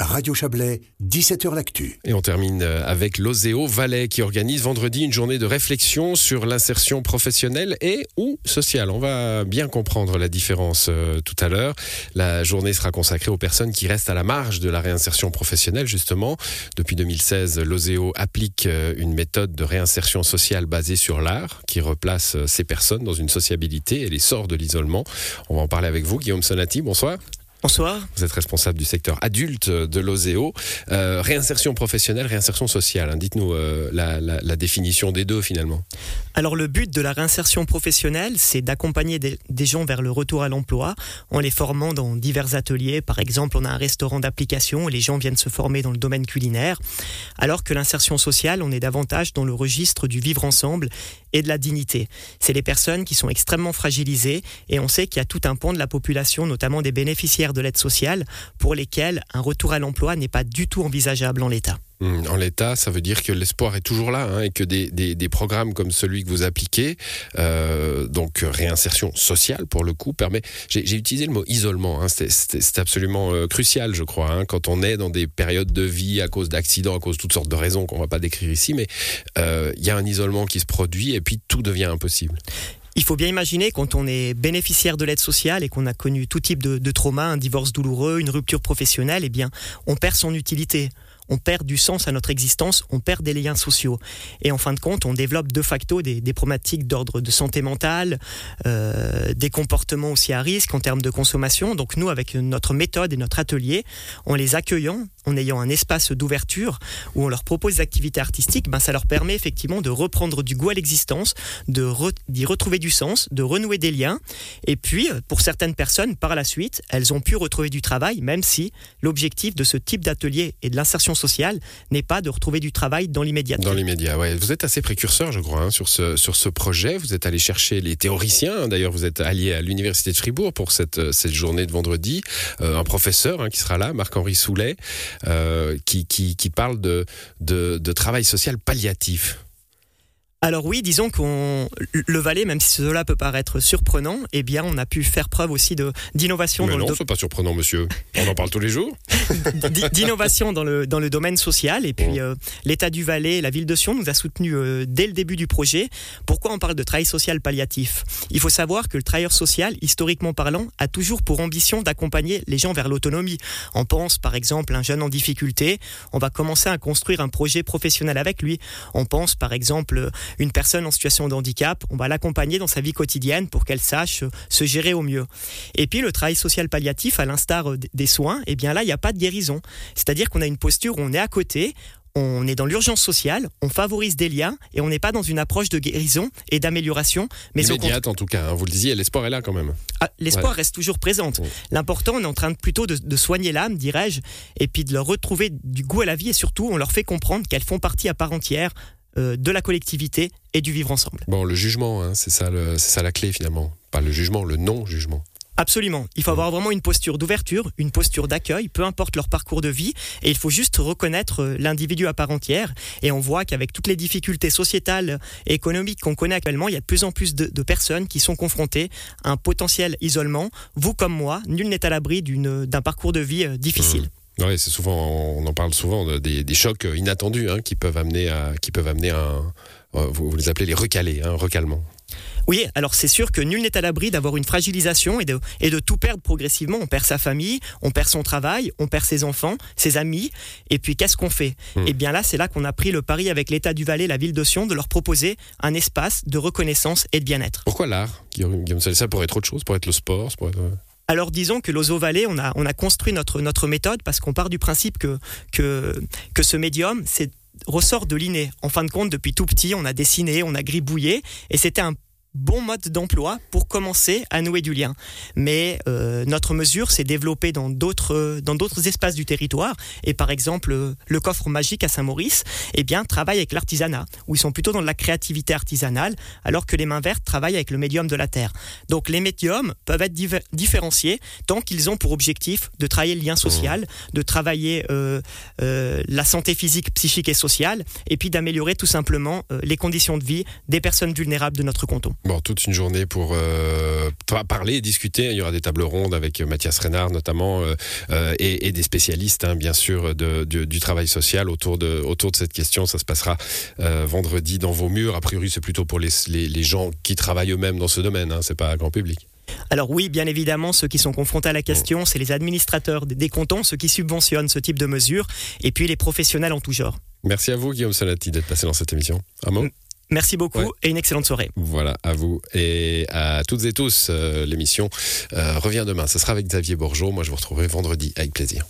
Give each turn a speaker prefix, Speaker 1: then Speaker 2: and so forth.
Speaker 1: Radio Chablais, 17h L'Actu.
Speaker 2: Et on termine euh, avec l'Oseo Valais qui organise vendredi une journée de réflexion sur l'insertion professionnelle et ou sociale. On va bien comprendre la différence euh, tout à l'heure. La journée sera consacrée aux personnes qui restent à la marge de la réinsertion professionnelle, justement. Depuis 2016, l'Oseo applique euh, une méthode de réinsertion sociale basée sur l'art qui replace ces personnes dans une sociabilité et les sort de l'isolement. On va en parler avec vous, Guillaume Sonati. Bonsoir.
Speaker 3: Bonsoir.
Speaker 2: Vous êtes responsable du secteur adulte de l'OSEO. Euh, réinsertion professionnelle, réinsertion sociale. Hein. Dites-nous euh, la, définition des deux finalement.
Speaker 3: Alors le but de la réinsertion professionnelle, c'est d'accompagner des, gens vers le retour à l'emploi en les formant dans divers ateliers. Par exemple, on a un restaurant d'application et les gens viennent se former dans le domaine culinaire. Alors que l'insertion sociale, on est davantage dans le registre du vivre ensemble et de la dignité. C'est les personnes qui sont extrêmement fragilisées et on sait qu'il y a tout un pan de la population, notamment des bénéficiaires de l'aide sociale, pour lesquels un retour à l'emploi n'est pas du tout envisageable en l'état.
Speaker 2: Hmm, en l'état, ça veut dire que l'espoir est toujours là hein, et que des, des, programmes comme celui que vous appliquez, euh, donc réinsertion sociale pour le coup, permet. J'ai utilisé le mot isolement. Hein, c'est absolument euh, crucial, je crois, hein, quand on est dans des périodes de vie à cause d'accidents, à cause de toutes sortes de raisons qu'on va pas décrire ici, mais euh, il y a un isolement qui se produit et puis tout devient impossible.
Speaker 3: Il faut bien imaginer quand on est bénéficiaire de l'aide sociale et qu'on a connu tout type de, trauma, un divorce douloureux, une rupture professionnelle, eh bien, on perd son utilité on perd du sens à notre existence, on perd des liens sociaux. Et en fin de compte, on développe de facto des, problématiques d'ordre de santé mentale, euh, des comportements aussi à risque en termes de consommation. Donc nous, avec notre méthode et notre atelier, en les accueillant, en ayant un espace d'ouverture où on leur propose des activités artistiques, ben ça leur permet effectivement de reprendre du goût à l'existence, d'y retrouver du sens, de renouer des liens. Et puis, pour certaines personnes, par la suite, elles ont pu retrouver du travail, même si l'objectif de ce type d'atelier et de l'insertion n'est pas de retrouver du travail dans l'immédiat.
Speaker 2: Dans l'immédiat, ouais. Vous êtes assez précurseur, je crois, hein, sur, ce, projet. Vous êtes allé chercher les théoriciens. D'ailleurs, vous êtes allié à l'Université de Fribourg pour cette, cette journée de vendredi. Euh, un professeur hein, qui sera là, Marc-Henri Soulet, euh, qui, parle de travail social palliatif
Speaker 3: alors oui, disons qu'on le Valais, même si cela peut paraître surprenant, eh bien on a pu faire preuve aussi de d'innovation.
Speaker 2: Mais non, c'est pas surprenant, monsieur. On en parle tous les jours.
Speaker 3: d'innovation dans le dans le domaine social. Et puis euh, l'État du Valais, la ville de Sion nous a soutenu euh, dès le début du projet. Pourquoi on parle de travail social palliatif? Il faut savoir que le travailleur social, historiquement parlant, a toujours pour ambition d'accompagner les gens vers l'autonomie. On pense par exemple un jeune en difficulté, on va commencer à construire un projet professionnel avec lui. On pense par exemple une personne en situation de handicap, on va l'accompagner dans sa vie quotidienne pour qu'elle sache euh, se gérer au mieux. Et puis le travail social palliatif, à l'instar euh, des soins, eh bien là, il n'y a pas de guérison. C'est-à-dire qu'on a une posture où on est à côté, on est dans l'urgence sociale, on favorise des liens et on n'est pas dans une approche de guérison et d'amélioration.
Speaker 2: Mais Immédiate en tout cas, hein, vous le disiez, l'espoir est là quand même.
Speaker 3: Ah, l'espoir reste toujours présent. L'important, on est en train de, plutôt de, de soigner l'âme, dirais-je, et puis de leur retrouver du goût à la vie et surtout, on leur fait comprendre qu'elles font partie à part entière de la collectivité et du vivre ensemble.
Speaker 2: Bon, le jugement, hein, c'est ça, ça la clé finalement. Pas le jugement, le non-jugement.
Speaker 3: Absolument. Il faut avoir vraiment une posture d'ouverture, une posture d'accueil, peu importe leur parcours de vie, et il faut juste reconnaître euh, l'individu à part entière. Et on voit qu'avec toutes les difficultés sociétales et économiques qu'on connaît actuellement, il y a de plus en plus de, personnes qui sont confrontées à un potentiel isolement. Vous comme moi, nul n'est à l'abri d'un parcours de vie euh, difficile. Mmh.
Speaker 2: Oui, c'est souvent, on en parle souvent des, chocs inattendus hein, qui peuvent amener à, qui peuvent amener un, euh, vous, les appelez les recalés, un recalement.
Speaker 3: Oui, alors c'est sûr que nul n'est à l'abri d'avoir une fragilisation et de, et de tout perdre progressivement. On perd sa famille, on perd son travail, on perd ses enfants, ses amis. Et puis qu'est-ce qu'on fait? Hmm. Eh bien là, c'est là qu'on a pris le pari avec l'État du Valais, la ville de Sion, de leur proposer un espace de reconnaissance et de bien-être.
Speaker 2: Pourquoi l'art? Ça pourrait être autre chose, pour être le sport, pour être...
Speaker 3: Alors disons que l'Ozo Valley, on a, on a construit notre, méthode parce qu'on part du principe que, ce médium, ressort de l'inné. En fin de compte, depuis tout petit, on a dessiné, on a gribouillé, et c'était un bon mode d'emploi pour commencer à nouer du lien. Mais euh, notre mesure s'est développée dans d'autres dans d'autres espaces du territoire et par exemple le coffre magique à Saint-Maurice eh bien travaille avec l'artisanat où ils sont plutôt dans la créativité artisanale alors que les mains vertes travaillent avec le médium de la terre. Donc les médiums peuvent être différenciés tant qu'ils ont pour objectif de travailler le lien social, de travailler euh, euh, la santé physique, psychique et sociale et puis d'améliorer tout simplement les conditions de vie des personnes vulnérables de notre canton.
Speaker 2: Bon, toute une journée pour euh, parler, discuter. Il y aura des tables rondes avec Mathias Renard notamment euh, euh, et, des spécialistes, hein, bien sûr, de, du travail social autour de, autour de cette question. Ça se passera vendredi dans vos murs. A priori, c'est plutôt pour les, les, gens qui travaillent eux-mêmes dans ce domaine. Hein, c'est pas grand public.
Speaker 3: Alors oui, bien évidemment, ceux qui sont confrontés à la question, c'est les administrateurs des cantons, ceux qui subventionnent ce type de mesures, et puis les professionnels en tout genre.
Speaker 2: Merci à vous, Guillaume Solati, d'être passé dans cette émission. Un mot?
Speaker 3: Merci beaucoup et une excellente soirée.
Speaker 2: Voilà, à vous et à toutes et tous. Euh, l'émission euh, revient demain. Ce sera avec Xavier Borgeot. Moi, je vous retrouverai vendredi avec plaisir.